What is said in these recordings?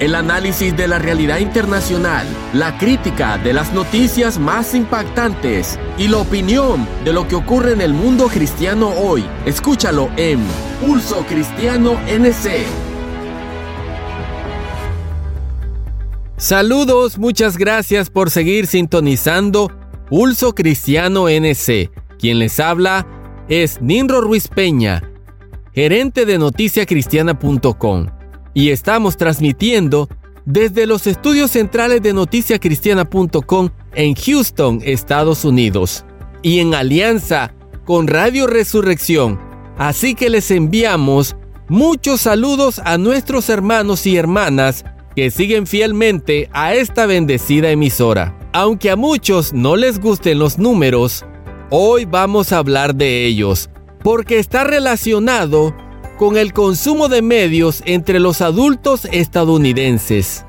El análisis de la realidad internacional, la crítica de las noticias más impactantes y la opinión de lo que ocurre en el mundo cristiano hoy. Escúchalo en Pulso Cristiano NC. Saludos, muchas gracias por seguir sintonizando Pulso Cristiano NC. Quien les habla es Ninro Ruiz Peña, gerente de noticiacristiana.com y estamos transmitiendo desde los estudios centrales de noticiacristiana.com en Houston, Estados Unidos, y en alianza con Radio Resurrección. Así que les enviamos muchos saludos a nuestros hermanos y hermanas que siguen fielmente a esta bendecida emisora. Aunque a muchos no les gusten los números, hoy vamos a hablar de ellos, porque está relacionado con el consumo de medios entre los adultos estadounidenses.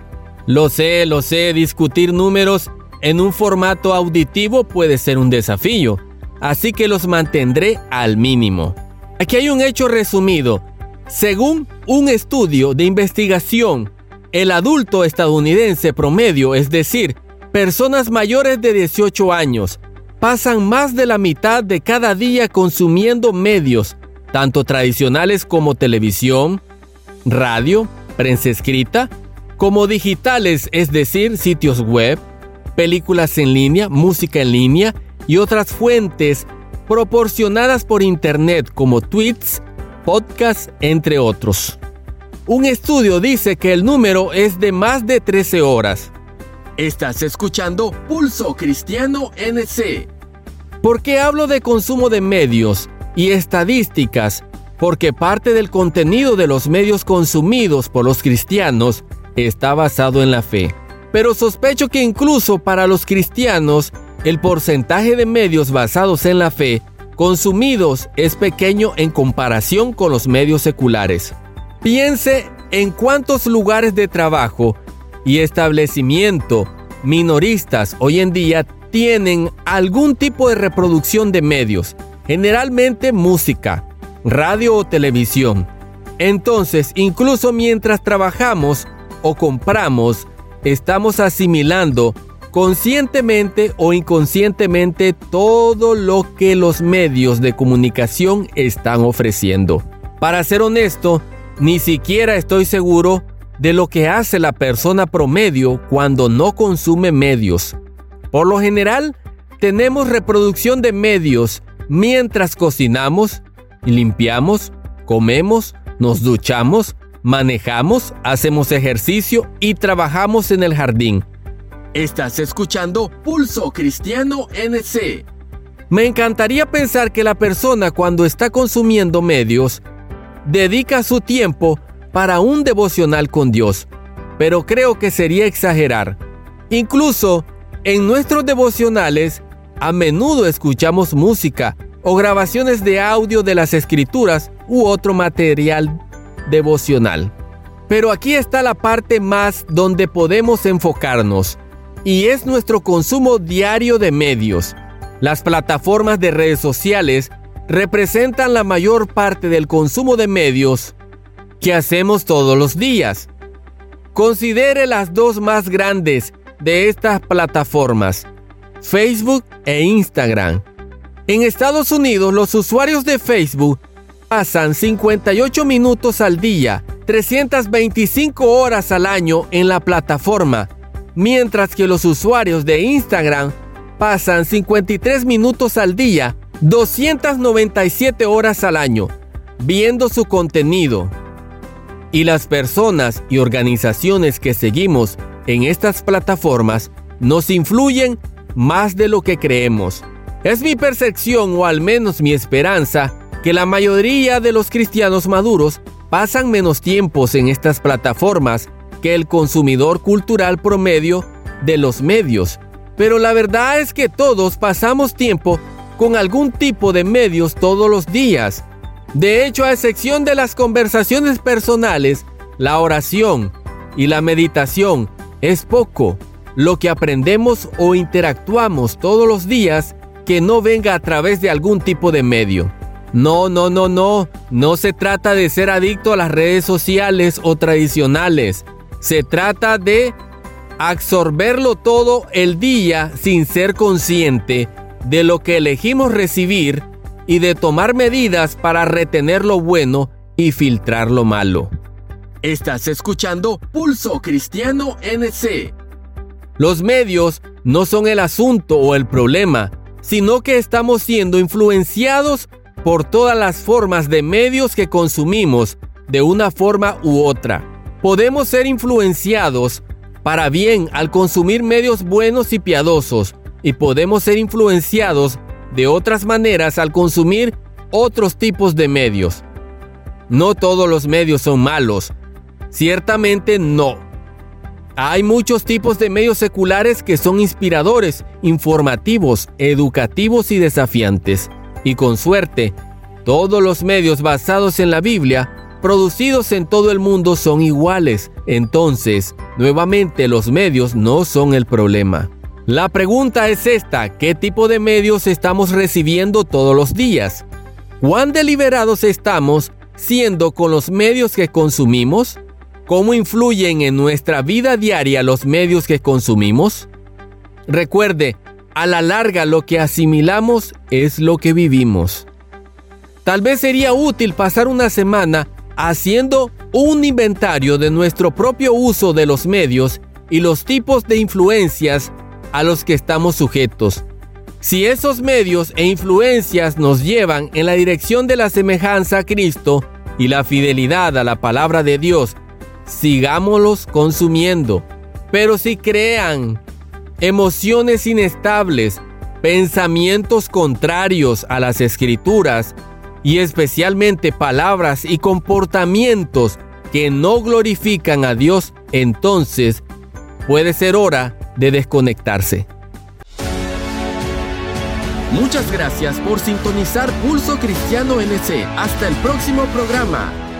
Lo sé, lo sé, discutir números en un formato auditivo puede ser un desafío, así que los mantendré al mínimo. Aquí hay un hecho resumido. Según un estudio de investigación, el adulto estadounidense promedio, es decir, personas mayores de 18 años, pasan más de la mitad de cada día consumiendo medios tanto tradicionales como televisión, radio, prensa escrita, como digitales, es decir, sitios web, películas en línea, música en línea y otras fuentes proporcionadas por Internet como tweets, podcasts, entre otros. Un estudio dice que el número es de más de 13 horas. Estás escuchando Pulso Cristiano NC. ¿Por qué hablo de consumo de medios? Y estadísticas, porque parte del contenido de los medios consumidos por los cristianos está basado en la fe. Pero sospecho que incluso para los cristianos, el porcentaje de medios basados en la fe consumidos es pequeño en comparación con los medios seculares. Piense en cuántos lugares de trabajo y establecimiento minoristas hoy en día tienen algún tipo de reproducción de medios, generalmente música, radio o televisión. Entonces, incluso mientras trabajamos o compramos, estamos asimilando conscientemente o inconscientemente todo lo que los medios de comunicación están ofreciendo. Para ser honesto, ni siquiera estoy seguro de lo que hace la persona promedio cuando no consume medios. Por lo general, tenemos reproducción de medios mientras cocinamos limpiamos, comemos, nos duchamos, manejamos, hacemos ejercicio y trabajamos en el jardín. Estás escuchando Pulso Cristiano NC. Me encantaría pensar que la persona cuando está consumiendo medios dedica su tiempo para un devocional con Dios, pero creo que sería exagerar. Incluso en nuestros devocionales a menudo escuchamos música o grabaciones de audio de las escrituras u otro material devocional. Pero aquí está la parte más donde podemos enfocarnos, y es nuestro consumo diario de medios. Las plataformas de redes sociales representan la mayor parte del consumo de medios que hacemos todos los días. Considere las dos más grandes de estas plataformas, Facebook e Instagram. En Estados Unidos, los usuarios de Facebook pasan 58 minutos al día, 325 horas al año en la plataforma, mientras que los usuarios de Instagram pasan 53 minutos al día, 297 horas al año, viendo su contenido. Y las personas y organizaciones que seguimos en estas plataformas nos influyen más de lo que creemos. Es mi percepción o al menos mi esperanza que la mayoría de los cristianos maduros pasan menos tiempos en estas plataformas que el consumidor cultural promedio de los medios. Pero la verdad es que todos pasamos tiempo con algún tipo de medios todos los días. De hecho, a excepción de las conversaciones personales, la oración y la meditación es poco lo que aprendemos o interactuamos todos los días que no venga a través de algún tipo de medio. No, no, no, no. No se trata de ser adicto a las redes sociales o tradicionales. Se trata de absorberlo todo el día sin ser consciente de lo que elegimos recibir y de tomar medidas para retener lo bueno y filtrar lo malo. Estás escuchando Pulso Cristiano NC. Los medios no son el asunto o el problema, sino que estamos siendo influenciados por todas las formas de medios que consumimos de una forma u otra. Podemos ser influenciados para bien al consumir medios buenos y piadosos y podemos ser influenciados de otras maneras al consumir otros tipos de medios. No todos los medios son malos. Ciertamente no. Hay muchos tipos de medios seculares que son inspiradores, informativos, educativos y desafiantes. Y con suerte, todos los medios basados en la Biblia producidos en todo el mundo son iguales. Entonces, nuevamente los medios no son el problema. La pregunta es esta, ¿qué tipo de medios estamos recibiendo todos los días? ¿Cuán deliberados estamos siendo con los medios que consumimos? ¿Cómo influyen en nuestra vida diaria los medios que consumimos? Recuerde, a la larga lo que asimilamos es lo que vivimos. Tal vez sería útil pasar una semana haciendo un inventario de nuestro propio uso de los medios y los tipos de influencias a los que estamos sujetos. Si esos medios e influencias nos llevan en la dirección de la semejanza a Cristo y la fidelidad a la palabra de Dios, sigámoslos consumiendo. Pero si crean emociones inestables, pensamientos contrarios a las escrituras y especialmente palabras y comportamientos que no glorifican a Dios, entonces puede ser hora de desconectarse. Muchas gracias por sintonizar Pulso Cristiano NC. Hasta el próximo programa.